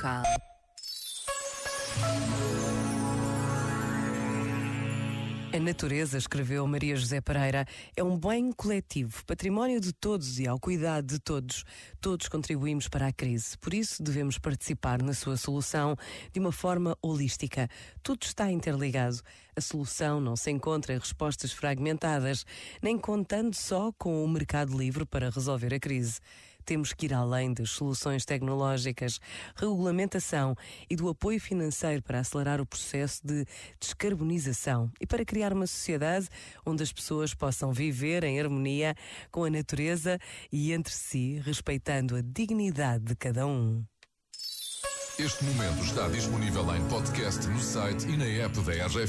local. A natureza, escreveu Maria José Pereira, é um bem coletivo, património de todos e ao cuidado de todos. Todos contribuímos para a crise, por isso devemos participar na sua solução de uma forma holística. Tudo está interligado. A solução não se encontra em respostas fragmentadas, nem contando só com o mercado livre para resolver a crise. Temos que ir além das soluções tecnológicas, regulamentação e do apoio financeiro para acelerar o processo de descarbonização e para criar uma sociedade onde as pessoas possam viver em harmonia com a natureza e entre si, respeitando a dignidade de cada um. Este momento está disponível em podcast no site e na app da RGF.